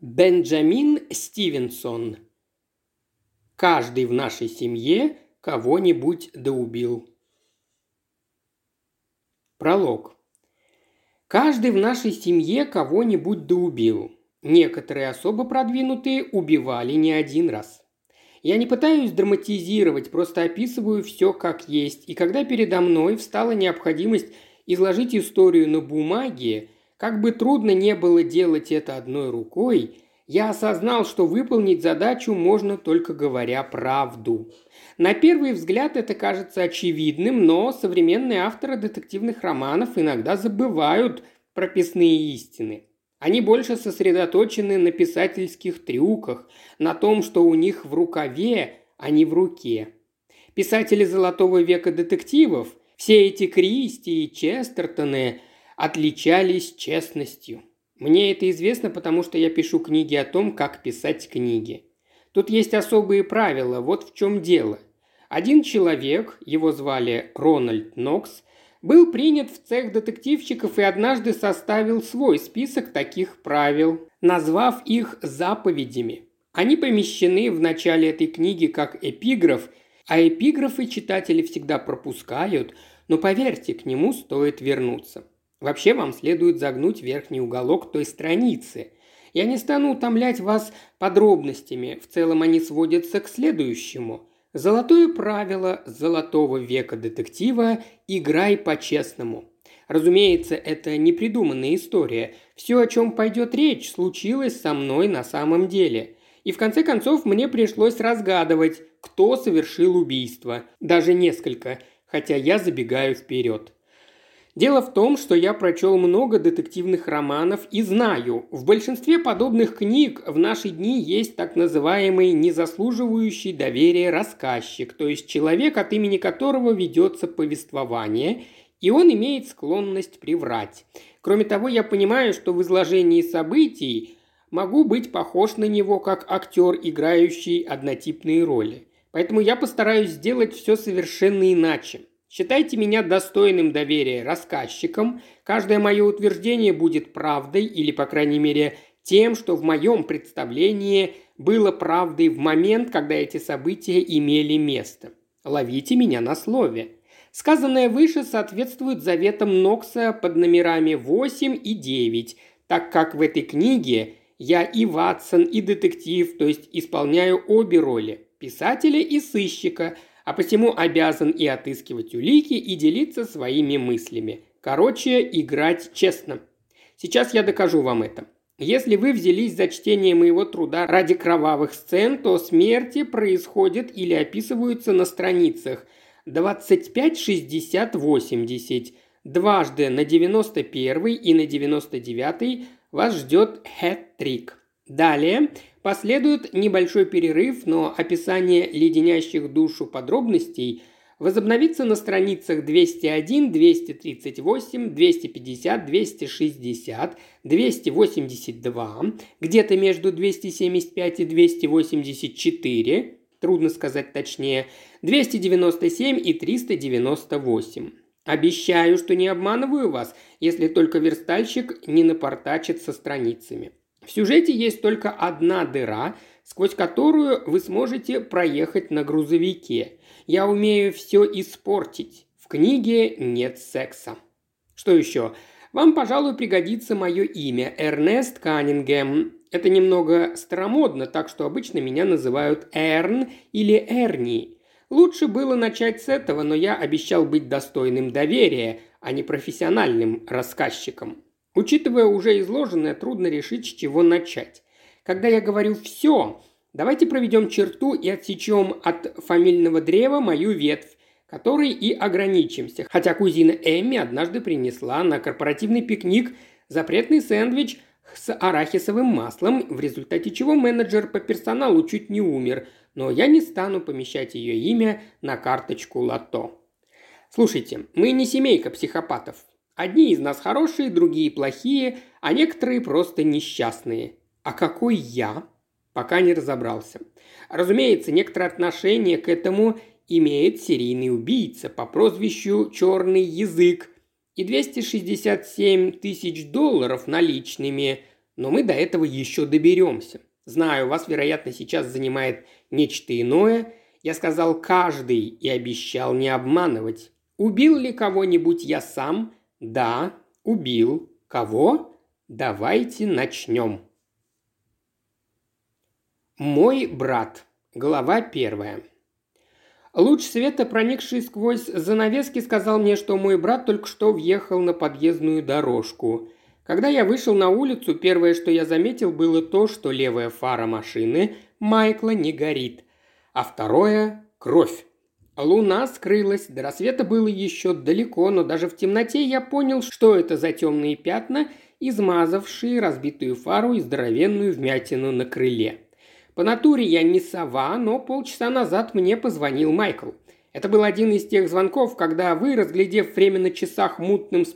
Бенджамин Стивенсон. Каждый в нашей семье кого-нибудь доубил. Пролог. Каждый в нашей семье кого-нибудь доубил. Некоторые особо продвинутые убивали не один раз. Я не пытаюсь драматизировать, просто описываю все как есть. И когда передо мной встала необходимость изложить историю на бумаге, как бы трудно не было делать это одной рукой, я осознал, что выполнить задачу можно только говоря правду. На первый взгляд это кажется очевидным, но современные авторы детективных романов иногда забывают прописные истины. Они больше сосредоточены на писательских трюках, на том, что у них в рукаве, а не в руке. Писатели золотого века детективов, все эти Кристи и Честертоны отличались честностью. Мне это известно, потому что я пишу книги о том, как писать книги. Тут есть особые правила, вот в чем дело. Один человек, его звали Рональд Нокс, был принят в цех детективщиков и однажды составил свой список таких правил, назвав их заповедями. Они помещены в начале этой книги как эпиграф, а эпиграфы читатели всегда пропускают, но поверьте, к нему стоит вернуться. Вообще вам следует загнуть верхний уголок той страницы. Я не стану утомлять вас подробностями, в целом они сводятся к следующему. Золотое правило золотого века детектива «Играй по-честному». Разумеется, это не придуманная история. Все, о чем пойдет речь, случилось со мной на самом деле. И в конце концов мне пришлось разгадывать, кто совершил убийство. Даже несколько, хотя я забегаю вперед. Дело в том, что я прочел много детективных романов и знаю, в большинстве подобных книг в наши дни есть так называемый незаслуживающий доверия рассказчик, то есть человек, от имени которого ведется повествование, и он имеет склонность приврать. Кроме того, я понимаю, что в изложении событий могу быть похож на него как актер, играющий однотипные роли. Поэтому я постараюсь сделать все совершенно иначе. Считайте меня достойным доверия рассказчиком. Каждое мое утверждение будет правдой или, по крайней мере, тем, что в моем представлении было правдой в момент, когда эти события имели место. Ловите меня на слове. Сказанное выше соответствует заветам Нокса под номерами 8 и 9, так как в этой книге я и Ватсон, и детектив, то есть исполняю обе роли – писателя и сыщика – а посему обязан и отыскивать улики, и делиться своими мыслями. Короче, играть честно. Сейчас я докажу вам это. Если вы взялись за чтение моего труда ради кровавых сцен, то смерти происходят или описываются на страницах 25, 60, 80. Дважды на 91 и на 99 вас ждет хэт-трик. Далее Последует небольшой перерыв, но описание леденящих душу подробностей возобновится на страницах 201, 238, 250, 260, 282, где-то между 275 и 284, трудно сказать точнее, 297 и 398. Обещаю, что не обманываю вас, если только верстальщик не напортачит со страницами. В сюжете есть только одна дыра, сквозь которую вы сможете проехать на грузовике. Я умею все испортить. В книге нет секса. Что еще? Вам, пожалуй, пригодится мое имя – Эрнест Каннингем. Это немного старомодно, так что обычно меня называют Эрн или Эрни. Лучше было начать с этого, но я обещал быть достойным доверия, а не профессиональным рассказчиком. Учитывая уже изложенное, трудно решить, с чего начать. Когда я говорю «все», давайте проведем черту и отсечем от фамильного древа мою ветвь, которой и ограничимся. Хотя кузина Эмми однажды принесла на корпоративный пикник запретный сэндвич с арахисовым маслом, в результате чего менеджер по персоналу чуть не умер, но я не стану помещать ее имя на карточку лото. Слушайте, мы не семейка психопатов. Одни из нас хорошие, другие плохие, а некоторые просто несчастные. А какой я? Пока не разобрался. Разумеется, некоторое отношение к этому имеет серийный убийца по прозвищу «Черный язык» и 267 тысяч долларов наличными, Но мы до этого еще доберемся. Знаю, вас, вероятно, сейчас занимает нечто иное. Я сказал «каждый» и обещал не обманывать. Убил ли кого-нибудь я сам? Да, убил. Кого? Давайте начнем. Мой брат. Глава первая. Луч света, проникший сквозь занавески, сказал мне, что мой брат только что въехал на подъездную дорожку. Когда я вышел на улицу, первое, что я заметил, было то, что левая фара машины Майкла не горит, а второе – кровь. Луна скрылась, до рассвета было еще далеко, но даже в темноте я понял, что это за темные пятна, измазавшие разбитую фару и здоровенную вмятину на крыле. По натуре я не сова, но полчаса назад мне позвонил Майкл. Это был один из тех звонков, когда вы, разглядев время на часах мутным с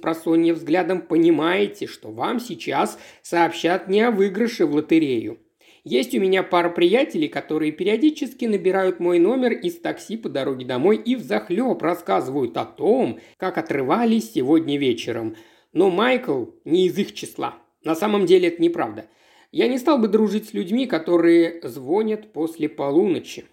взглядом, понимаете, что вам сейчас сообщат не о выигрыше в лотерею. Есть у меня пара приятелей, которые периодически набирают мой номер из такси по дороге домой и взахлеб рассказывают о том, как отрывались сегодня вечером. Но Майкл не из их числа. На самом деле это неправда – я не стал бы дружить с людьми, которые звонят после полуночи.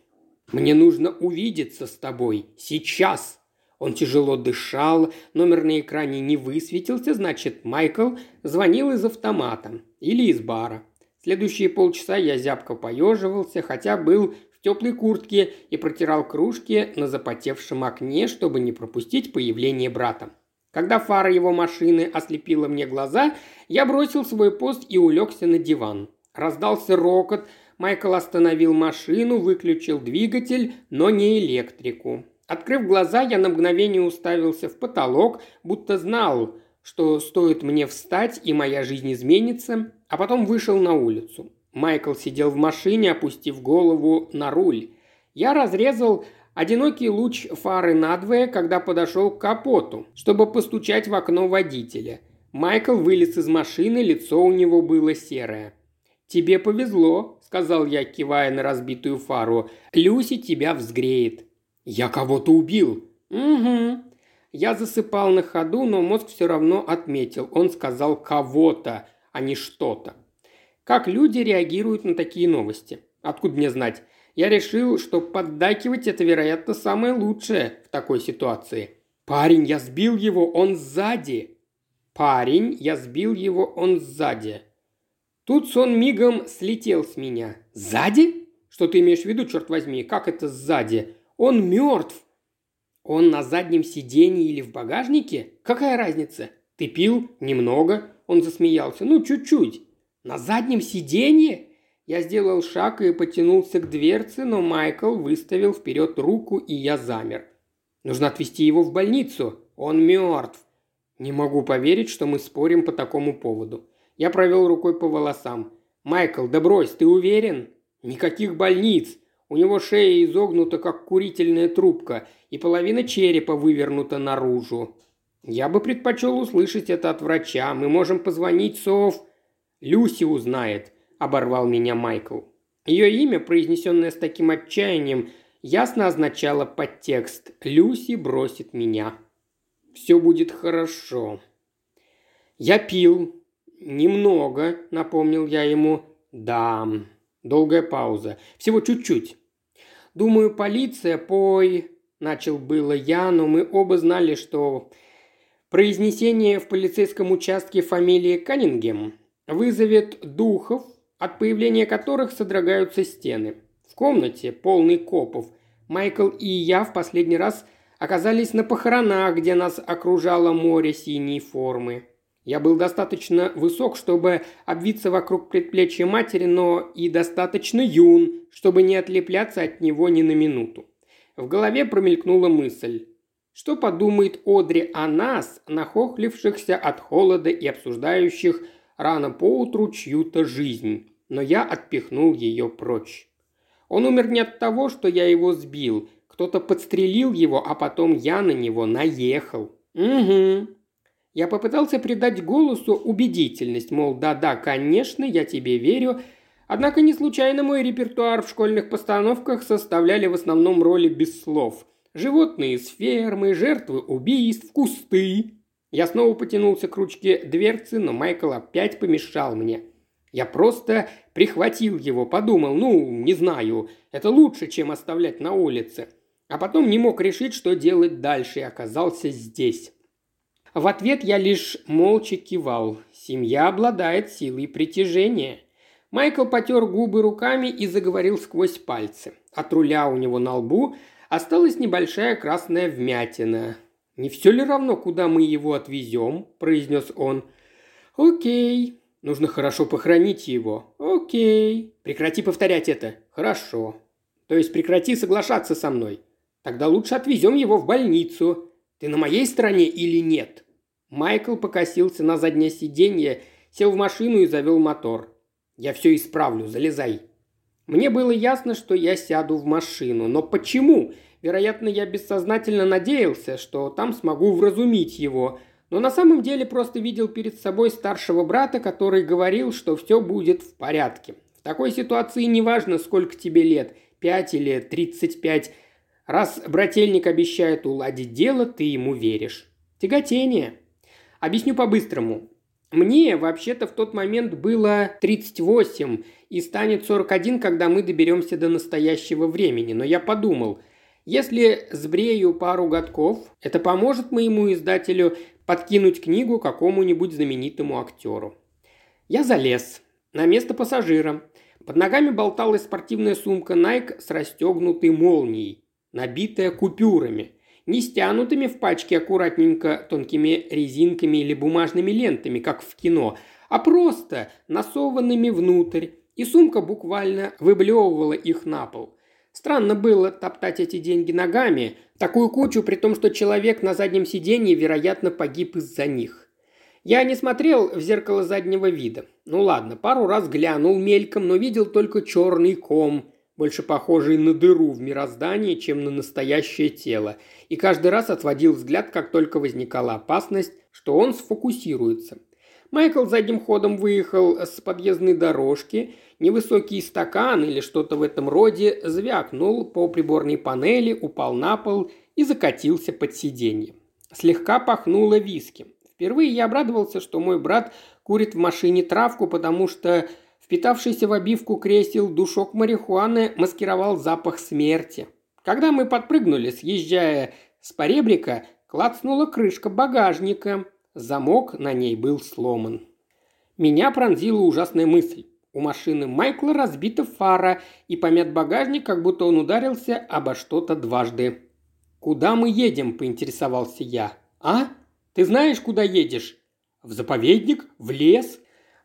Мне нужно увидеться с тобой. Сейчас!» Он тяжело дышал, номер на экране не высветился, значит, Майкл звонил из автомата или из бара. Следующие полчаса я зябко поеживался, хотя был в теплой куртке и протирал кружки на запотевшем окне, чтобы не пропустить появление брата. Когда фара его машины ослепила мне глаза, я бросил свой пост и улегся на диван. Раздался рокот, Майкл остановил машину, выключил двигатель, но не электрику. Открыв глаза, я на мгновение уставился в потолок, будто знал, что стоит мне встать и моя жизнь изменится, а потом вышел на улицу. Майкл сидел в машине, опустив голову на руль. Я разрезал Одинокий луч фары надвое, когда подошел к капоту, чтобы постучать в окно водителя. Майкл вылез из машины, лицо у него было серое. «Тебе повезло», – сказал я, кивая на разбитую фару. «Люси тебя взгреет». «Я кого-то убил». «Угу». Я засыпал на ходу, но мозг все равно отметил. Он сказал «кого-то», а не «что-то». Как люди реагируют на такие новости? Откуда мне знать? Я решил, что поддакивать это, вероятно, самое лучшее в такой ситуации. «Парень, я сбил его, он сзади!» «Парень, я сбил его, он сзади!» Тут сон мигом слетел с меня. «Сзади? Что ты имеешь в виду, черт возьми? Как это сзади? Он мертв!» «Он на заднем сиденье или в багажнике? Какая разница? Ты пил? Немного?» Он засмеялся. «Ну, чуть-чуть». «На заднем сиденье? Я сделал шаг и потянулся к дверце, но Майкл выставил вперед руку, и я замер. Нужно отвезти его в больницу. Он мертв. Не могу поверить, что мы спорим по такому поводу. Я провел рукой по волосам. «Майкл, да брось, ты уверен?» «Никаких больниц. У него шея изогнута, как курительная трубка, и половина черепа вывернута наружу. Я бы предпочел услышать это от врача. Мы можем позвонить Сов...» «Люси узнает оборвал меня Майкл. Ее имя, произнесенное с таким отчаянием, ясно означало подтекст «Люси бросит меня». «Все будет хорошо». «Я пил». «Немного», — напомнил я ему. «Да». Долгая пауза. Всего чуть-чуть. «Думаю, полиция, пой...» Начал было я, но мы оба знали, что произнесение в полицейском участке фамилии Каннингем вызовет духов от появления которых содрогаются стены. В комнате, полной копов, Майкл и я в последний раз оказались на похоронах, где нас окружало море синей формы. Я был достаточно высок, чтобы обвиться вокруг предплечья матери, но и достаточно юн, чтобы не отлепляться от него ни на минуту. В голове промелькнула мысль. Что подумает Одри о нас, нахохлившихся от холода и обсуждающих рано поутру чью-то жизнь? но я отпихнул ее прочь. Он умер не от того, что я его сбил. Кто-то подстрелил его, а потом я на него наехал. Угу. Я попытался придать голосу убедительность, мол, да-да, конечно, я тебе верю, Однако не случайно мой репертуар в школьных постановках составляли в основном роли без слов. Животные из фермы, жертвы убийств, кусты. Я снова потянулся к ручке дверцы, но Майкл опять помешал мне. Я просто прихватил его, подумал, ну, не знаю, это лучше, чем оставлять на улице. А потом не мог решить, что делать дальше, и оказался здесь. В ответ я лишь молча кивал. Семья обладает силой притяжения. Майкл потер губы руками и заговорил сквозь пальцы. От руля у него на лбу осталась небольшая красная вмятина. «Не все ли равно, куда мы его отвезем?» – произнес он. «Окей. Нужно хорошо похоронить его. Окей. Прекрати повторять это. Хорошо. То есть прекрати соглашаться со мной. Тогда лучше отвезем его в больницу. Ты на моей стороне или нет?» Майкл покосился на заднее сиденье, сел в машину и завел мотор. «Я все исправлю, залезай». Мне было ясно, что я сяду в машину. Но почему? Вероятно, я бессознательно надеялся, что там смогу вразумить его. Но на самом деле просто видел перед собой старшего брата, который говорил, что все будет в порядке. В такой ситуации неважно, сколько тебе лет, пять или тридцать пять, Раз брательник обещает уладить дело, ты ему веришь. Тяготение. Объясню по-быстрому. Мне вообще-то в тот момент было 38 и станет 41, когда мы доберемся до настоящего времени. Но я подумал, если сбрею пару годков, это поможет моему издателю подкинуть книгу какому-нибудь знаменитому актеру. Я залез на место пассажира. Под ногами болталась спортивная сумка Nike с расстегнутой молнией набитая купюрами, не стянутыми в пачке аккуратненько тонкими резинками или бумажными лентами, как в кино, а просто насованными внутрь, и сумка буквально выблевывала их на пол. Странно было топтать эти деньги ногами, такую кучу, при том, что человек на заднем сиденье, вероятно, погиб из-за них. Я не смотрел в зеркало заднего вида. Ну ладно, пару раз глянул мельком, но видел только черный ком – больше похожий на дыру в мироздании, чем на настоящее тело, и каждый раз отводил взгляд, как только возникала опасность, что он сфокусируется. Майкл задним ходом выехал с подъездной дорожки, невысокий стакан или что-то в этом роде звякнул по приборной панели, упал на пол и закатился под сиденье. Слегка пахнуло виски. Впервые я обрадовался, что мой брат курит в машине травку, потому что Впитавшийся в обивку кресел душок марихуаны маскировал запах смерти. Когда мы подпрыгнули, съезжая с поребрика, клацнула крышка багажника. Замок на ней был сломан. Меня пронзила ужасная мысль. У машины Майкла разбита фара и помят багажник, как будто он ударился обо что-то дважды. «Куда мы едем?» – поинтересовался я. «А? Ты знаешь, куда едешь?» «В заповедник? В лес?»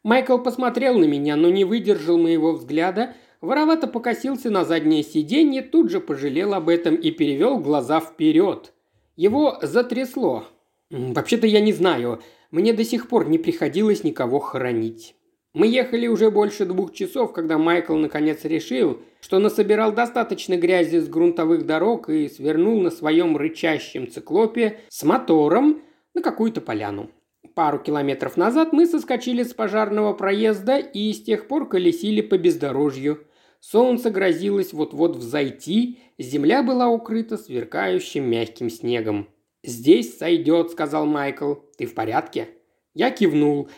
Майкл посмотрел на меня, но не выдержал моего взгляда, воровато покосился на заднее сиденье, тут же пожалел об этом и перевел глаза вперед. Его затрясло. «Вообще-то я не знаю. Мне до сих пор не приходилось никого хоронить». Мы ехали уже больше двух часов, когда Майкл наконец решил, что насобирал достаточно грязи с грунтовых дорог и свернул на своем рычащем циклопе с мотором на какую-то поляну. Пару километров назад мы соскочили с пожарного проезда и с тех пор колесили по бездорожью. Солнце грозилось вот-вот взойти, земля была укрыта сверкающим мягким снегом. «Здесь сойдет», — сказал Майкл. «Ты в порядке?» Я кивнул.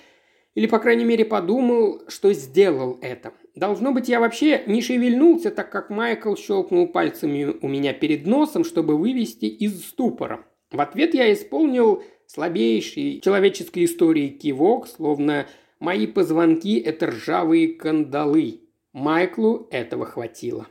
Или, по крайней мере, подумал, что сделал это. Должно быть, я вообще не шевельнулся, так как Майкл щелкнул пальцами у меня перед носом, чтобы вывести из ступора. В ответ я исполнил слабейший человеческой истории кивок, словно мои позвонки – это ржавые кандалы. Майклу этого хватило.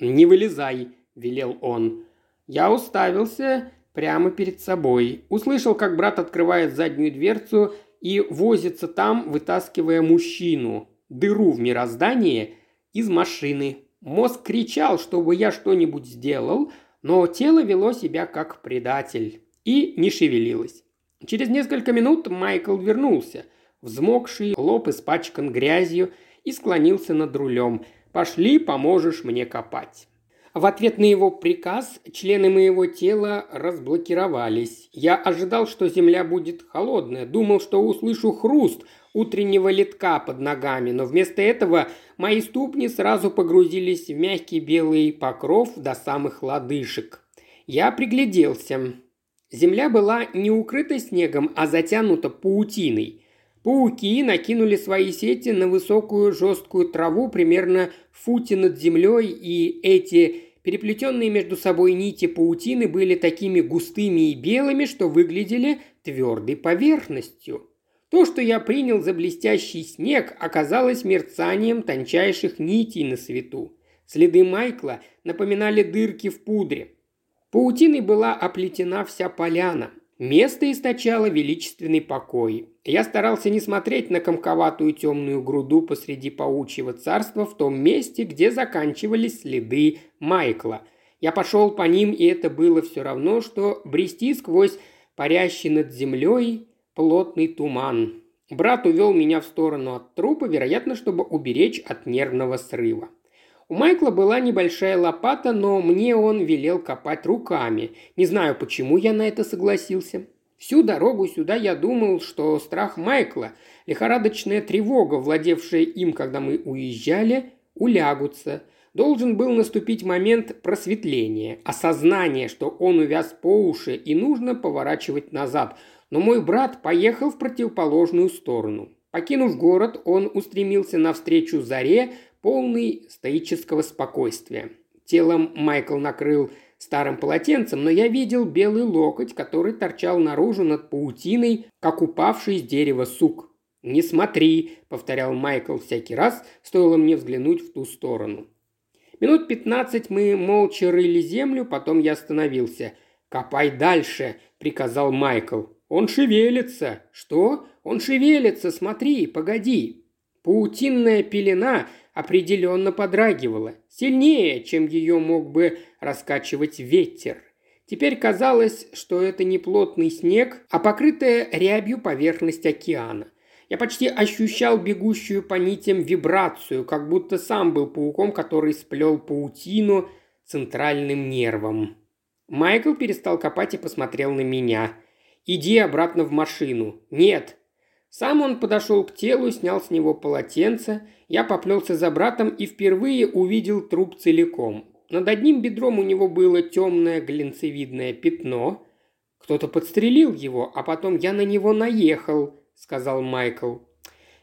«Не вылезай», – велел он. Я уставился прямо перед собой. Услышал, как брат открывает заднюю дверцу и возится там, вытаскивая мужчину, дыру в мироздании, из машины. Мозг кричал, чтобы я что-нибудь сделал, но тело вело себя как предатель и не шевелилась. Через несколько минут Майкл вернулся, взмокший, лоб испачкан грязью, и склонился над рулем. «Пошли, поможешь мне копать». В ответ на его приказ члены моего тела разблокировались. Я ожидал, что земля будет холодная, думал, что услышу хруст утреннего литка под ногами, но вместо этого мои ступни сразу погрузились в мягкий белый покров до самых лодыжек. Я пригляделся. Земля была не укрыта снегом, а затянута паутиной. Пауки накинули свои сети на высокую жесткую траву примерно в футе над землей, и эти переплетенные между собой нити паутины были такими густыми и белыми, что выглядели твердой поверхностью. То, что я принял за блестящий снег, оказалось мерцанием тончайших нитей на свету. Следы Майкла напоминали дырки в пудре. Паутиной была оплетена вся поляна. Место источало величественный покой. Я старался не смотреть на комковатую темную груду посреди паучьего царства в том месте, где заканчивались следы Майкла. Я пошел по ним, и это было все равно, что брести сквозь парящий над землей плотный туман. Брат увел меня в сторону от трупа, вероятно, чтобы уберечь от нервного срыва. У Майкла была небольшая лопата, но мне он велел копать руками. Не знаю, почему я на это согласился. Всю дорогу сюда я думал, что страх Майкла, лихорадочная тревога, владевшая им, когда мы уезжали, улягутся. Должен был наступить момент просветления, осознания, что он увяз по уши и нужно поворачивать назад. Но мой брат поехал в противоположную сторону. Покинув город, он устремился навстречу заре, полный стоического спокойствия. Телом Майкл накрыл старым полотенцем, но я видел белый локоть, который торчал наружу над паутиной, как упавший с дерева сук. «Не смотри», — повторял Майкл всякий раз, стоило мне взглянуть в ту сторону. Минут пятнадцать мы молча рыли землю, потом я остановился. «Копай дальше», — приказал Майкл. «Он шевелится». «Что? Он шевелится, смотри, погоди». Паутинная пелена определенно подрагивала, сильнее, чем ее мог бы раскачивать ветер. Теперь казалось, что это не плотный снег, а покрытая рябью поверхность океана. Я почти ощущал бегущую по нитям вибрацию, как будто сам был пауком, который сплел паутину центральным нервом. Майкл перестал копать и посмотрел на меня. «Иди обратно в машину». «Нет». Сам он подошел к телу, снял с него полотенце. Я поплелся за братом и впервые увидел труп целиком. Над одним бедром у него было темное глинцевидное пятно. Кто-то подстрелил его, а потом я на него наехал, сказал Майкл.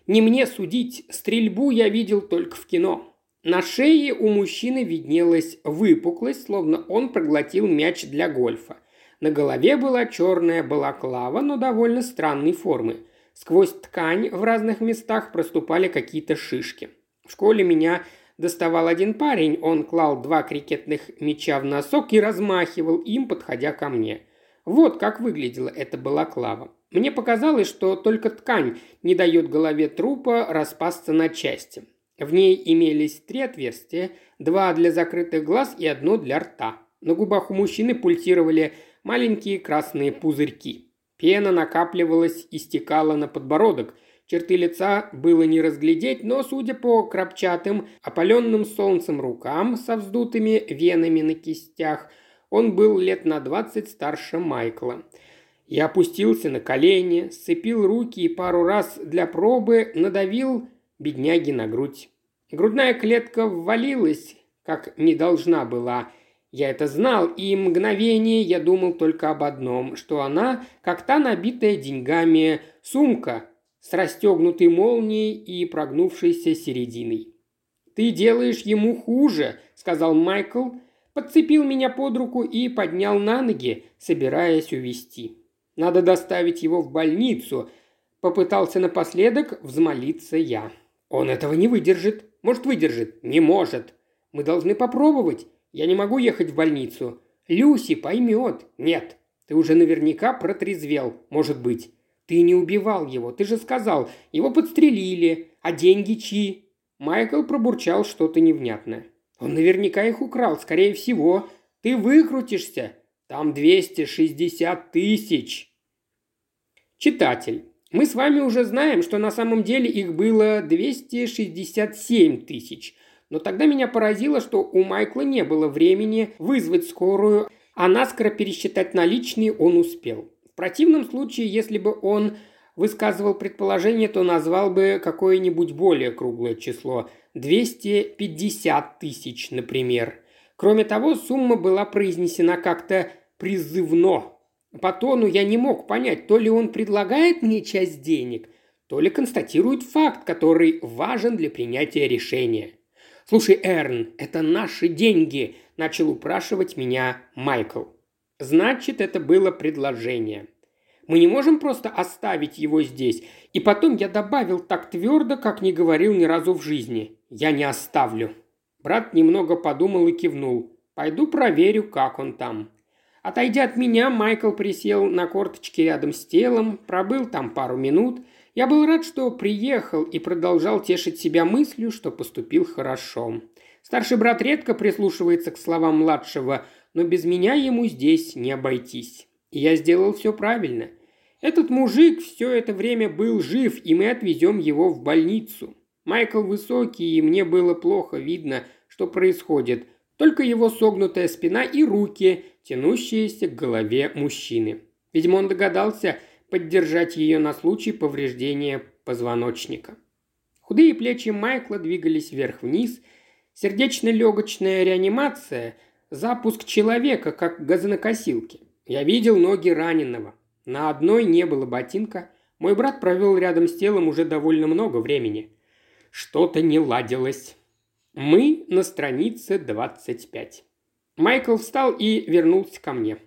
Не мне судить, стрельбу я видел только в кино. На шее у мужчины виднелась выпуклость, словно он проглотил мяч для гольфа. На голове была черная балаклава, но довольно странной формы. Сквозь ткань в разных местах проступали какие-то шишки. В школе меня доставал один парень, он клал два крикетных мяча в носок и размахивал им, подходя ко мне. Вот как выглядела эта балаклава. Мне показалось, что только ткань не дает голове трупа распасться на части. В ней имелись три отверстия, два для закрытых глаз и одно для рта. На губах у мужчины пульсировали маленькие красные пузырьки. Пена накапливалась и стекала на подбородок. Черты лица было не разглядеть, но, судя по крапчатым, опаленным солнцем рукам со вздутыми венами на кистях, он был лет на двадцать старше Майкла. Я опустился на колени, сцепил руки и пару раз для пробы надавил бедняги на грудь. Грудная клетка ввалилась, как не должна была, я это знал, и мгновение я думал только об одном, что она, как та набитая деньгами сумка с расстегнутой молнией и прогнувшейся серединой. «Ты делаешь ему хуже», — сказал Майкл, подцепил меня под руку и поднял на ноги, собираясь увести. «Надо доставить его в больницу», — попытался напоследок взмолиться я. «Он этого не выдержит. Может, выдержит. Не может. Мы должны попробовать. Я не могу ехать в больницу. Люси поймет. Нет, ты уже наверняка протрезвел, может быть. Ты не убивал его, ты же сказал, его подстрелили, а деньги чьи? Майкл пробурчал что-то невнятное. Он наверняка их украл, скорее всего. Ты выкрутишься. Там 260 тысяч. Читатель, мы с вами уже знаем, что на самом деле их было 267 тысяч – но тогда меня поразило, что у Майкла не было времени вызвать скорую, а наскоро пересчитать наличные он успел. В противном случае, если бы он высказывал предположение, то назвал бы какое-нибудь более круглое число – 250 тысяч, например. Кроме того, сумма была произнесена как-то призывно. По тону я не мог понять, то ли он предлагает мне часть денег, то ли констатирует факт, который важен для принятия решения. «Слушай, Эрн, это наши деньги», – начал упрашивать меня Майкл. Значит, это было предложение. Мы не можем просто оставить его здесь. И потом я добавил так твердо, как не говорил ни разу в жизни. Я не оставлю. Брат немного подумал и кивнул. Пойду проверю, как он там. Отойдя от меня, Майкл присел на корточки рядом с телом, пробыл там пару минут. Я был рад, что приехал и продолжал тешить себя мыслью, что поступил хорошо. Старший брат редко прислушивается к словам младшего, но без меня ему здесь не обойтись. И я сделал все правильно. Этот мужик все это время был жив, и мы отвезем его в больницу. Майкл высокий, и мне было плохо видно, что происходит. Только его согнутая спина и руки, тянущиеся к голове мужчины. Видимо, он догадался поддержать ее на случай повреждения позвоночника. Худые плечи Майкла двигались вверх-вниз. Сердечно-легочная реанимация – запуск человека, как газонокосилки. Я видел ноги раненого. На одной не было ботинка. Мой брат провел рядом с телом уже довольно много времени. Что-то не ладилось. Мы на странице 25. Майкл встал и вернулся ко мне.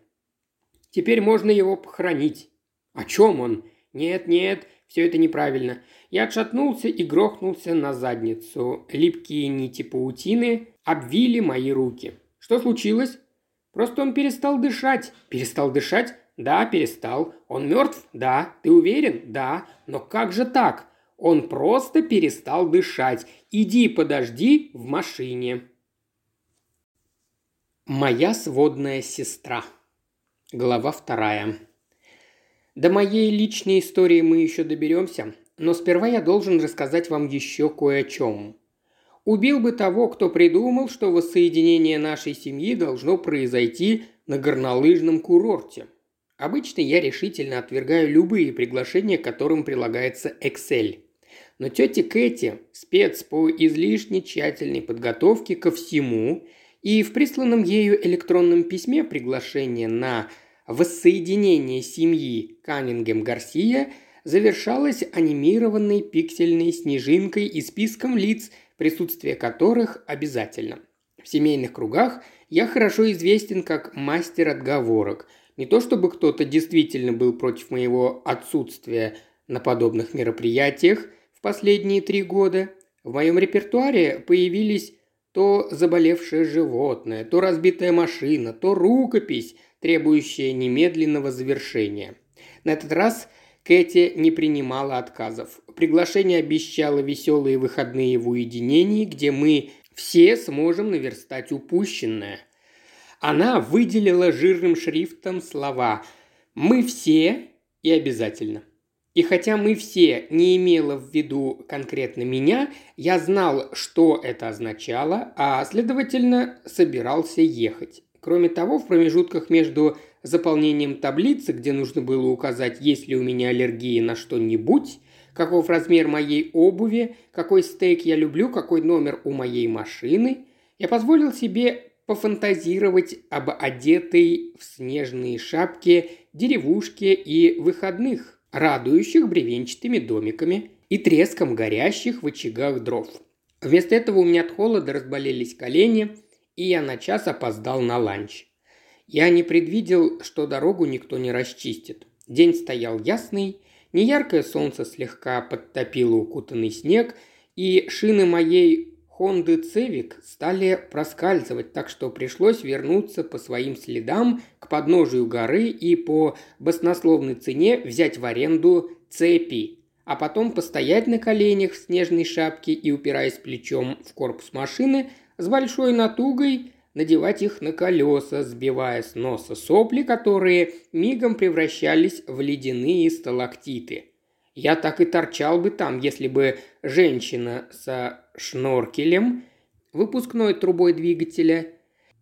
Теперь можно его похоронить. О чем он? Нет, нет, все это неправильно. Я отшатнулся и грохнулся на задницу. Липкие нити паутины обвили мои руки. Что случилось? Просто он перестал дышать. Перестал дышать? Да, перестал. Он мертв? Да. Ты уверен? Да. Но как же так? Он просто перестал дышать. Иди подожди в машине. Моя сводная сестра. Глава вторая. До моей личной истории мы еще доберемся, но сперва я должен рассказать вам еще кое о чем. Убил бы того, кто придумал, что воссоединение нашей семьи должно произойти на горнолыжном курорте. Обычно я решительно отвергаю любые приглашения, которым прилагается Excel. Но тетя Кэти – спец по излишне тщательной подготовке ко всему, и в присланном ею электронном письме приглашение на воссоединение семьи Каннингем-Гарсия завершалось анимированной пиксельной снежинкой и списком лиц, присутствие которых обязательно. В семейных кругах я хорошо известен как мастер отговорок. Не то чтобы кто-то действительно был против моего отсутствия на подобных мероприятиях в последние три года. В моем репертуаре появились то заболевшее животное, то разбитая машина, то рукопись, требующая немедленного завершения. На этот раз – Кэти не принимала отказов. Приглашение обещало веселые выходные в уединении, где мы все сможем наверстать упущенное. Она выделила жирным шрифтом слова «Мы все» и «обязательно». И хотя мы все не имела в виду конкретно меня, я знал, что это означало, а следовательно собирался ехать. Кроме того, в промежутках между заполнением таблицы, где нужно было указать, есть ли у меня аллергия на что-нибудь, каков размер моей обуви, какой стейк я люблю, какой номер у моей машины, я позволил себе пофантазировать об одетой в снежные шапки деревушке и выходных, радующих бревенчатыми домиками и треском горящих в очагах дров. Вместо этого у меня от холода разболелись колени, и я на час опоздал на ланч. Я не предвидел, что дорогу никто не расчистит. День стоял ясный, неяркое солнце слегка подтопило укутанный снег, и шины моей Хонды Цевик стали проскальзывать, так что пришлось вернуться по своим следам к подножию горы и по баснословной цене взять в аренду цепи, а потом постоять на коленях в снежной шапке и, упираясь плечом в корпус машины, с большой натугой надевать их на колеса, сбивая с носа сопли, которые мигом превращались в ледяные сталактиты. Я так и торчал бы там, если бы женщина со шноркелем, выпускной трубой двигателя,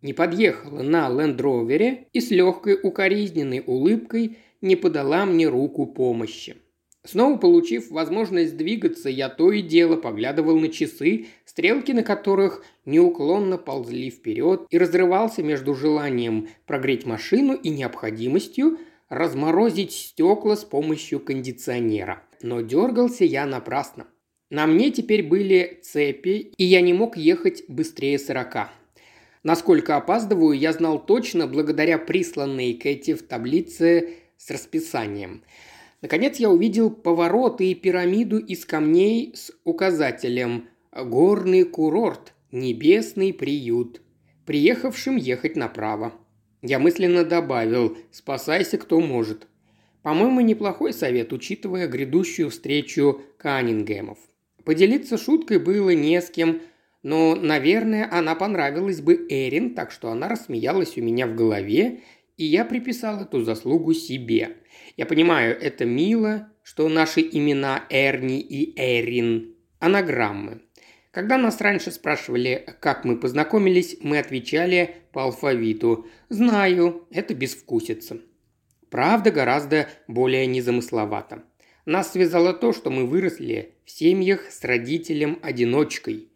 не подъехала на лендровере и с легкой укоризненной улыбкой не подала мне руку помощи. Снова получив возможность двигаться, я то и дело поглядывал на часы, стрелки на которых неуклонно ползли вперед, и разрывался между желанием прогреть машину и необходимостью разморозить стекла с помощью кондиционера. но дергался я напрасно. На мне теперь были цепи, и я не мог ехать быстрее сорока. Насколько опаздываю, я знал точно благодаря присланной Кэти в таблице с расписанием. Наконец я увидел повороты и пирамиду из камней с указателем «Горный курорт, небесный приют», приехавшим ехать направо. Я мысленно добавил «Спасайся, кто может». По-моему, неплохой совет, учитывая грядущую встречу Каннингемов. Поделиться шуткой было не с кем, но, наверное, она понравилась бы Эрин, так что она рассмеялась у меня в голове, и я приписал эту заслугу себе. Я понимаю, это мило, что наши имена Эрни и Эрин – анаграммы. Когда нас раньше спрашивали, как мы познакомились, мы отвечали по алфавиту «Знаю, это безвкусица». Правда гораздо более незамысловато. Нас связало то, что мы выросли в семьях с родителем-одиночкой.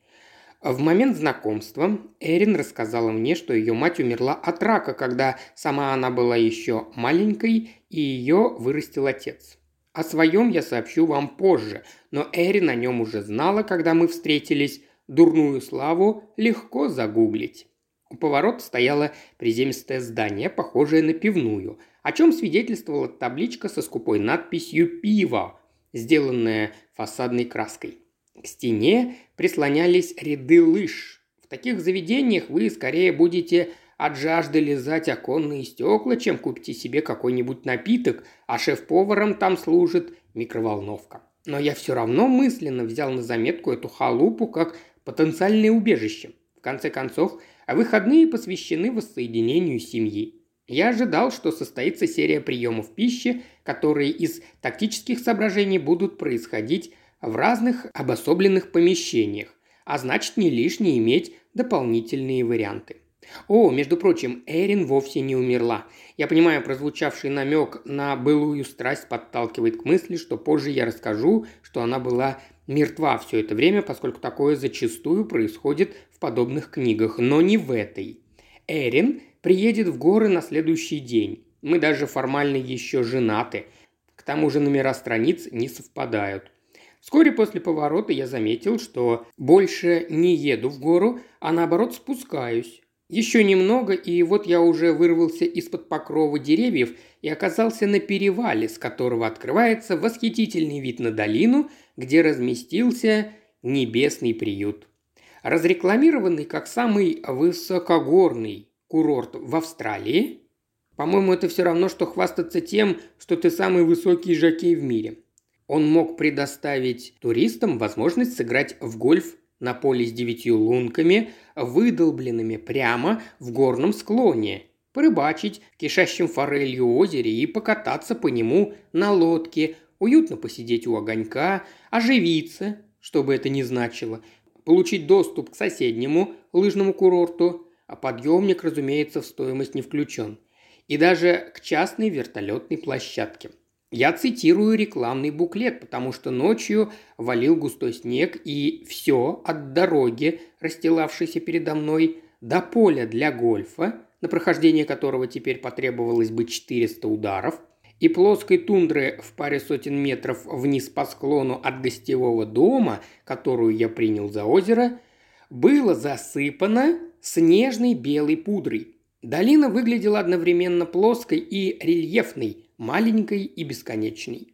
В момент знакомства Эрин рассказала мне, что ее мать умерла от рака, когда сама она была еще маленькой, и ее вырастил отец. О своем я сообщу вам позже, но Эрин о нем уже знала, когда мы встретились. Дурную славу легко загуглить. У поворота стояло приземистое здание, похожее на пивную, о чем свидетельствовала табличка со скупой надписью «Пиво», сделанная фасадной краской. К стене прислонялись ряды лыж. В таких заведениях вы скорее будете от жажды лизать оконные стекла, чем купите себе какой-нибудь напиток, а шеф-поваром там служит микроволновка. Но я все равно мысленно взял на заметку эту халупу как потенциальное убежище. В конце концов, выходные посвящены воссоединению семьи. Я ожидал, что состоится серия приемов пищи, которые из тактических соображений будут происходить в разных обособленных помещениях, а значит не лишне иметь дополнительные варианты. О, между прочим, Эрин вовсе не умерла. Я понимаю, прозвучавший намек на былую страсть подталкивает к мысли, что позже я расскажу, что она была мертва все это время, поскольку такое зачастую происходит в подобных книгах, но не в этой. Эрин приедет в горы на следующий день. Мы даже формально еще женаты. К тому же номера страниц не совпадают. Вскоре после поворота я заметил, что больше не еду в гору, а наоборот спускаюсь. Еще немного, и вот я уже вырвался из-под покрова деревьев и оказался на перевале, с которого открывается восхитительный вид на долину, где разместился небесный приют. Разрекламированный как самый высокогорный курорт в Австралии, по-моему, это все равно, что хвастаться тем, что ты самый высокий жокей в мире. Он мог предоставить туристам возможность сыграть в гольф на поле с девятью лунками, выдолбленными прямо в горном склоне, порыбачить в кишащем форелью озере и покататься по нему на лодке, уютно посидеть у огонька, оживиться, что бы это ни значило, получить доступ к соседнему лыжному курорту, а подъемник, разумеется, в стоимость не включен, и даже к частной вертолетной площадке – я цитирую рекламный буклет, потому что ночью валил густой снег, и все от дороги, расстилавшейся передо мной, до поля для гольфа, на прохождение которого теперь потребовалось бы 400 ударов, и плоской тундры в паре сотен метров вниз по склону от гостевого дома, которую я принял за озеро, было засыпано снежной белой пудрой. Долина выглядела одновременно плоской и рельефной, маленькой и бесконечной.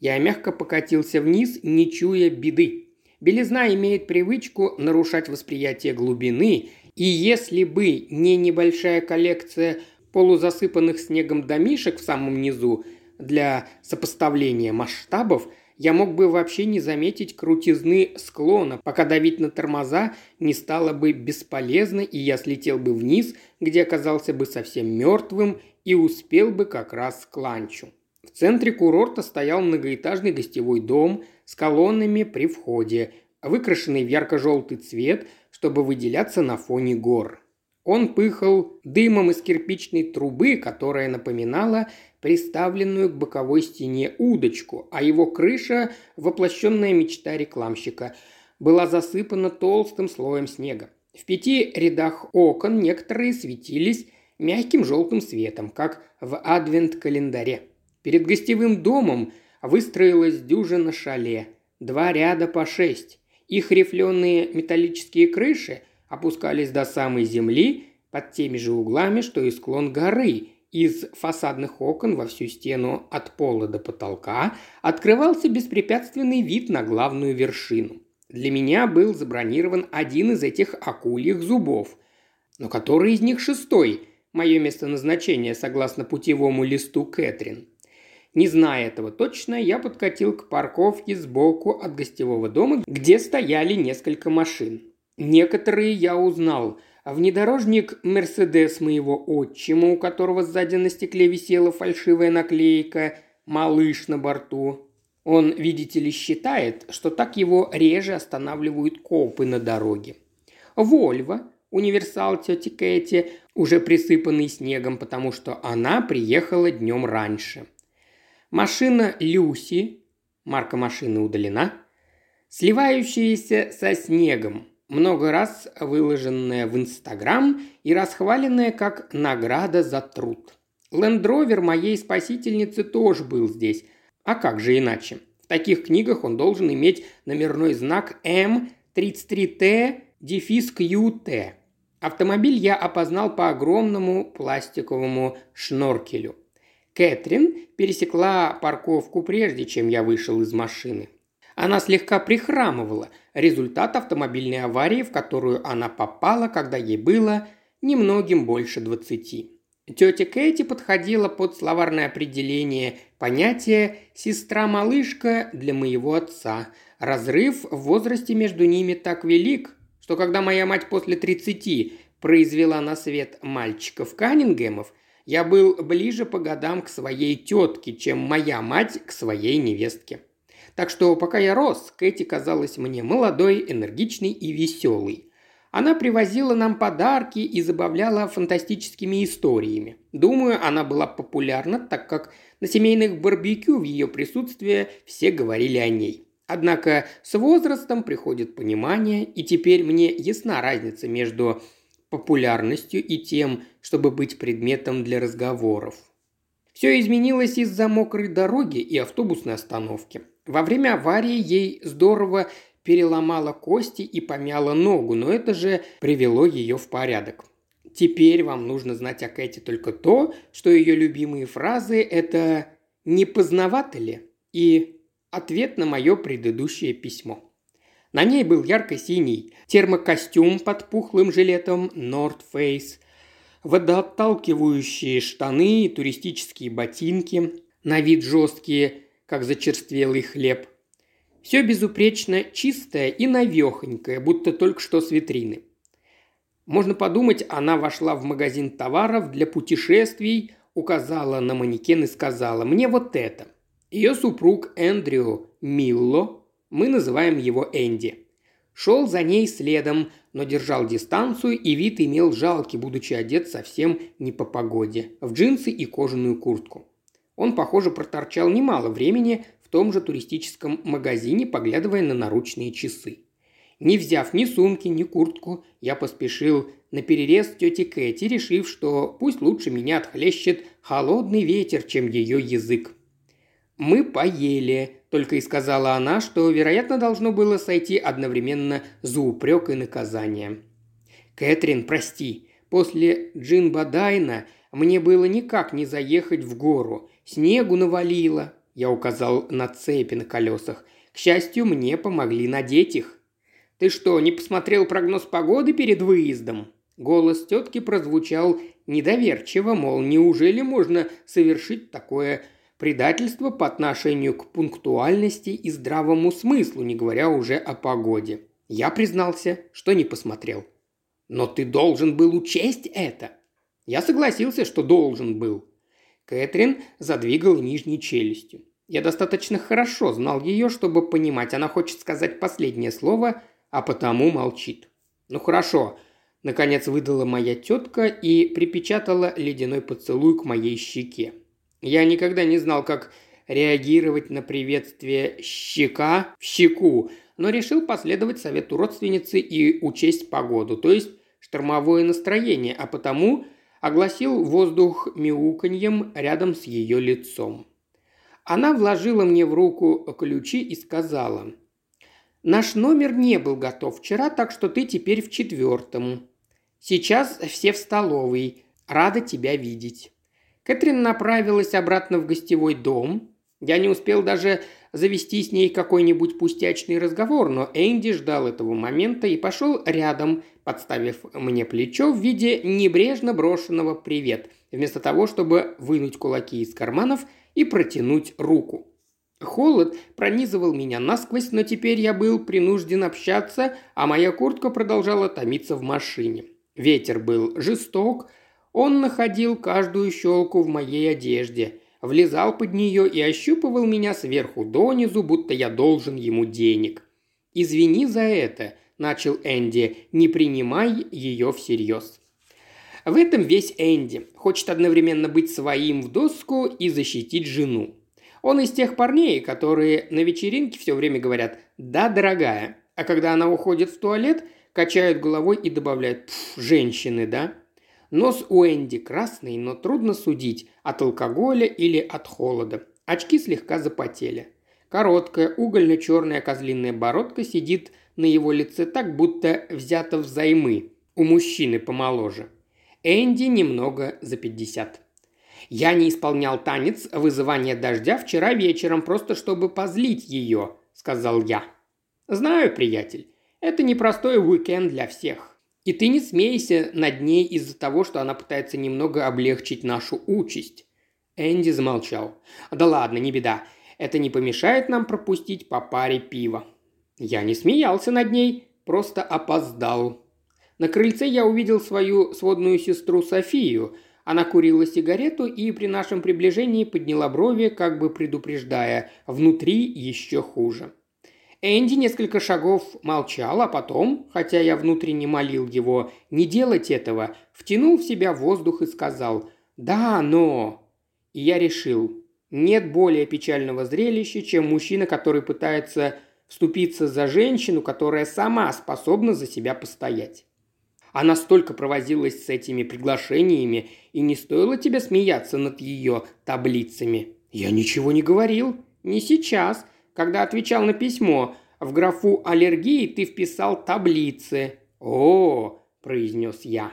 Я мягко покатился вниз, не чуя беды. Белизна имеет привычку нарушать восприятие глубины, и если бы не небольшая коллекция полузасыпанных снегом домишек в самом низу для сопоставления масштабов, я мог бы вообще не заметить крутизны склона, пока давить на тормоза не стало бы бесполезно, и я слетел бы вниз, где оказался бы совсем мертвым и успел бы как раз к ланчу. В центре курорта стоял многоэтажный гостевой дом с колоннами при входе, выкрашенный в ярко-желтый цвет, чтобы выделяться на фоне гор. Он пыхал дымом из кирпичной трубы, которая напоминала приставленную к боковой стене удочку, а его крыша, воплощенная мечта рекламщика, была засыпана толстым слоем снега. В пяти рядах окон некоторые светились мягким желтым светом, как в адвент-календаре. Перед гостевым домом выстроилась дюжина шале, два ряда по шесть. Их рифленые металлические крыши опускались до самой земли под теми же углами, что и склон горы. Из фасадных окон во всю стену от пола до потолка открывался беспрепятственный вид на главную вершину. Для меня был забронирован один из этих акульих зубов. Но который из них шестой? Мое место назначения, согласно путевому листу Кэтрин. Не зная этого точно, я подкатил к парковке сбоку от гостевого дома, где стояли несколько машин. Некоторые я узнал. Внедорожник «Мерседес» моего отчима, у которого сзади на стекле висела фальшивая наклейка «Малыш на борту». Он, видите ли, считает, что так его реже останавливают копы на дороге. «Вольво», универсал тети Кэти, уже присыпанный снегом, потому что она приехала днем раньше – Машина Люси, марка машины удалена, сливающаяся со снегом, много раз выложенная в Инстаграм и расхваленная как награда за труд. Лендровер моей спасительницы тоже был здесь. А как же иначе? В таких книгах он должен иметь номерной знак М33Т дефис QT. Автомобиль я опознал по огромному пластиковому шноркелю. Кэтрин пересекла парковку прежде, чем я вышел из машины. Она слегка прихрамывала, результат автомобильной аварии, в которую она попала, когда ей было немногим больше двадцати. Тетя Кэти подходила под словарное определение понятия «сестра-малышка» для моего отца. Разрыв в возрасте между ними так велик, что когда моя мать после тридцати произвела на свет мальчиков Каннингемов, я был ближе по годам к своей тетке, чем моя мать к своей невестке. Так что пока я рос, Кэти казалась мне молодой, энергичной и веселой. Она привозила нам подарки и забавляла фантастическими историями. Думаю, она была популярна, так как на семейных барбекю в ее присутствии все говорили о ней. Однако с возрастом приходит понимание, и теперь мне ясна разница между популярностью и тем, чтобы быть предметом для разговоров. Все изменилось из-за мокрой дороги и автобусной остановки. Во время аварии ей здорово переломала кости и помяла ногу, но это же привело ее в порядок. Теперь вам нужно знать о Кэти только то, что ее любимые фразы – это «не познавато ли?» и «ответ на мое предыдущее письмо». На ней был ярко-синий термокостюм под пухлым жилетом North Face, водоотталкивающие штаны и туристические ботинки, на вид жесткие, как зачерствелый хлеб. Все безупречно чистое и навехонькое, будто только что с витрины. Можно подумать, она вошла в магазин товаров для путешествий, указала на манекен и сказала «Мне вот это». Ее супруг Эндрю Милло мы называем его Энди. Шел за ней следом, но держал дистанцию и вид имел жалкий, будучи одет совсем не по погоде, в джинсы и кожаную куртку. Он, похоже, проторчал немало времени в том же туристическом магазине, поглядывая на наручные часы. Не взяв ни сумки, ни куртку, я поспешил на перерез тети Кэти, решив, что пусть лучше меня отхлещет холодный ветер, чем ее язык. Мы поели, только и сказала она, что, вероятно, должно было сойти одновременно за упрек и наказание. «Кэтрин, прости, после Джинбадайна мне было никак не заехать в гору. Снегу навалило», – я указал на цепи на колесах. «К счастью, мне помогли надеть их». «Ты что, не посмотрел прогноз погоды перед выездом?» Голос тетки прозвучал недоверчиво, мол, неужели можно совершить такое Предательство по отношению к пунктуальности и здравому смыслу, не говоря уже о погоде. Я признался, что не посмотрел. Но ты должен был учесть это. Я согласился, что должен был. Кэтрин задвигала нижней челюстью. Я достаточно хорошо знал ее, чтобы понимать, она хочет сказать последнее слово, а потому молчит. Ну хорошо, наконец выдала моя тетка и припечатала ледяной поцелуй к моей щеке. Я никогда не знал, как реагировать на приветствие щека в щеку, но решил последовать совету родственницы и учесть погоду, то есть штормовое настроение, а потому огласил воздух мяуканьем рядом с ее лицом. Она вложила мне в руку ключи и сказала, «Наш номер не был готов вчера, так что ты теперь в четвертом. Сейчас все в столовой. Рада тебя видеть». Кэтрин направилась обратно в гостевой дом. Я не успел даже завести с ней какой-нибудь пустячный разговор, но Энди ждал этого момента и пошел рядом, подставив мне плечо в виде небрежно брошенного «привет», вместо того, чтобы вынуть кулаки из карманов и протянуть руку. Холод пронизывал меня насквозь, но теперь я был принужден общаться, а моя куртка продолжала томиться в машине. Ветер был жесток, он находил каждую щелку в моей одежде, влезал под нее и ощупывал меня сверху донизу, будто я должен ему денег. «Извини за это», – начал Энди, – «не принимай ее всерьез». В этом весь Энди. Хочет одновременно быть своим в доску и защитить жену. Он из тех парней, которые на вечеринке все время говорят «да, дорогая», а когда она уходит в туалет, качают головой и добавляют «женщины, да?». Нос у Энди красный, но трудно судить, от алкоголя или от холода. Очки слегка запотели. Короткая, угольно-черная козлиная бородка сидит на его лице так, будто взята взаймы. У мужчины помоложе. Энди немного за пятьдесят. Я не исполнял танец вызывания дождя вчера вечером, просто чтобы позлить ее», – сказал я. «Знаю, приятель, это непростой уикенд для всех. И ты не смейся над ней из-за того, что она пытается немного облегчить нашу участь». Энди замолчал. «Да ладно, не беда. Это не помешает нам пропустить по паре пива». Я не смеялся над ней, просто опоздал. На крыльце я увидел свою сводную сестру Софию. Она курила сигарету и при нашем приближении подняла брови, как бы предупреждая, внутри еще хуже. Энди несколько шагов молчал, а потом, хотя я внутренне молил его не делать этого, втянул в себя воздух и сказал «Да, но...» И я решил, нет более печального зрелища, чем мужчина, который пытается вступиться за женщину, которая сама способна за себя постоять. Она столько провозилась с этими приглашениями, и не стоило тебе смеяться над ее таблицами. Я ничего не говорил. Не сейчас когда отвечал на письмо. В графу «Аллергии» ты вписал таблицы. «О!» – произнес я.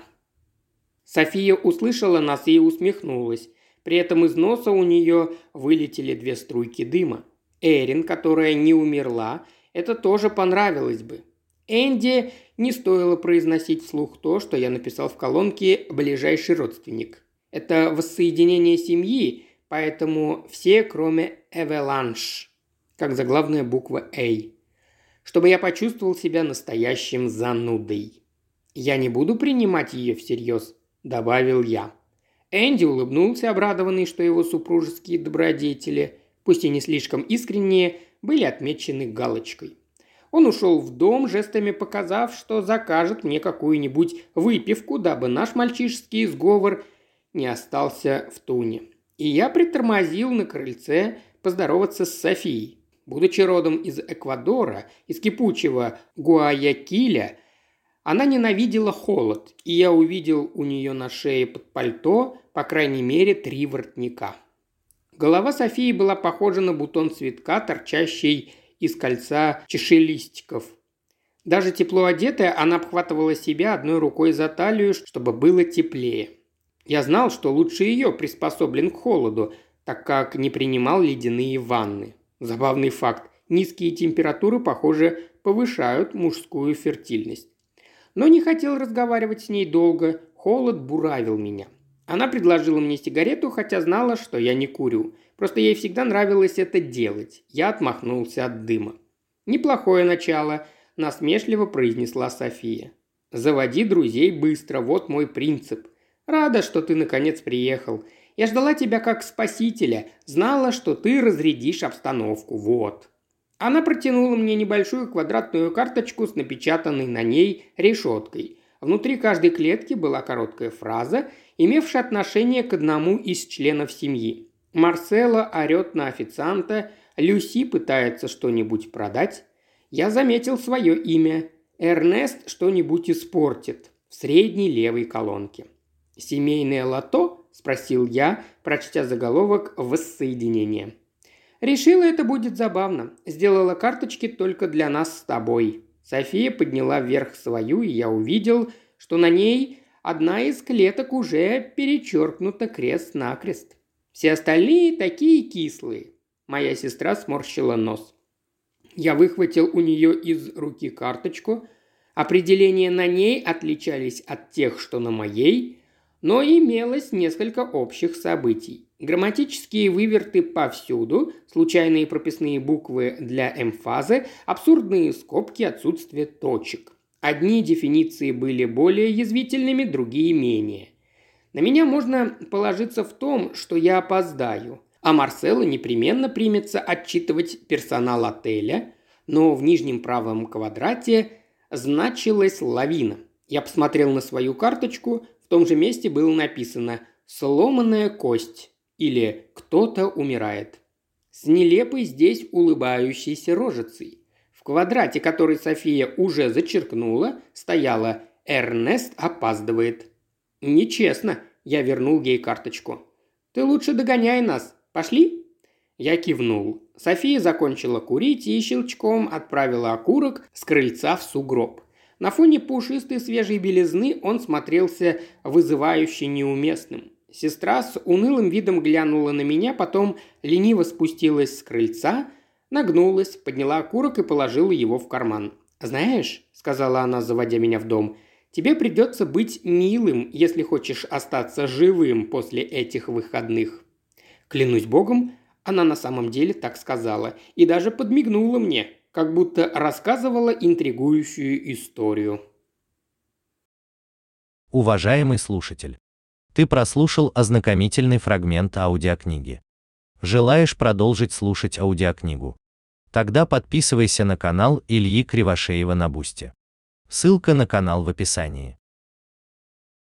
София услышала нас и усмехнулась. При этом из носа у нее вылетели две струйки дыма. Эрин, которая не умерла, это тоже понравилось бы. Энди не стоило произносить вслух то, что я написал в колонке «ближайший родственник». Это воссоединение семьи, поэтому все, кроме Эвеланш как заглавная буква «А», чтобы я почувствовал себя настоящим занудой. «Я не буду принимать ее всерьез», – добавил я. Энди улыбнулся, обрадованный, что его супружеские добродетели, пусть и не слишком искренние, были отмечены галочкой. Он ушел в дом, жестами показав, что закажет мне какую-нибудь выпивку, дабы наш мальчишеский сговор не остался в туне. И я притормозил на крыльце поздороваться с Софией. Будучи родом из Эквадора, из кипучего Гуаякиля, она ненавидела холод, и я увидел у нее на шее под пальто, по крайней мере, три воротника. Голова Софии была похожа на бутон цветка, торчащий из кольца чешелистиков. Даже тепло одетая, она обхватывала себя одной рукой за талию, чтобы было теплее. Я знал, что лучше ее приспособлен к холоду, так как не принимал ледяные ванны. Забавный факт. Низкие температуры, похоже, повышают мужскую фертильность. Но не хотел разговаривать с ней долго, холод буравил меня. Она предложила мне сигарету, хотя знала, что я не курю. Просто ей всегда нравилось это делать. Я отмахнулся от дыма. «Неплохое начало», – насмешливо произнесла София. «Заводи друзей быстро, вот мой принцип. Рада, что ты наконец приехал. Я ждала тебя как спасителя, знала, что ты разрядишь обстановку, вот». Она протянула мне небольшую квадратную карточку с напечатанной на ней решеткой. Внутри каждой клетки была короткая фраза, имевшая отношение к одному из членов семьи. Марсела орет на официанта, Люси пытается что-нибудь продать. Я заметил свое имя. Эрнест что-нибудь испортит в средней левой колонке. Семейное лото – спросил я, прочтя заголовок «Воссоединение». Решила, это будет забавно. Сделала карточки только для нас с тобой. София подняла вверх свою, и я увидел, что на ней одна из клеток уже перечеркнута крест-накрест. Все остальные такие кислые. Моя сестра сморщила нос. Я выхватил у нее из руки карточку. Определения на ней отличались от тех, что на моей, но имелось несколько общих событий. Грамматические выверты повсюду, случайные прописные буквы для эмфазы, абсурдные скобки, отсутствие точек. Одни дефиниции были более язвительными, другие менее. На меня можно положиться в том, что я опоздаю, а Марселла непременно примется отчитывать персонал отеля, но в нижнем правом квадрате значилась лавина. Я посмотрел на свою карточку, в том же месте было написано «сломанная кость» или «кто-то умирает». С нелепой здесь улыбающейся рожицей. В квадрате, который София уже зачеркнула, стояло «Эрнест опаздывает». «Нечестно», – я вернул ей карточку. «Ты лучше догоняй нас. Пошли?» Я кивнул. София закончила курить и щелчком отправила окурок с крыльца в сугроб. На фоне пушистой свежей белизны он смотрелся вызывающе неуместным. Сестра с унылым видом глянула на меня, потом лениво спустилась с крыльца, нагнулась, подняла окурок и положила его в карман. «Знаешь», — сказала она, заводя меня в дом, — «тебе придется быть милым, если хочешь остаться живым после этих выходных». Клянусь богом, она на самом деле так сказала и даже подмигнула мне, как будто рассказывала интригующую историю. Уважаемый слушатель, ты прослушал ознакомительный фрагмент аудиокниги. Желаешь продолжить слушать аудиокнигу? Тогда подписывайся на канал Ильи Кривошеева на Бусте. Ссылка на канал в описании.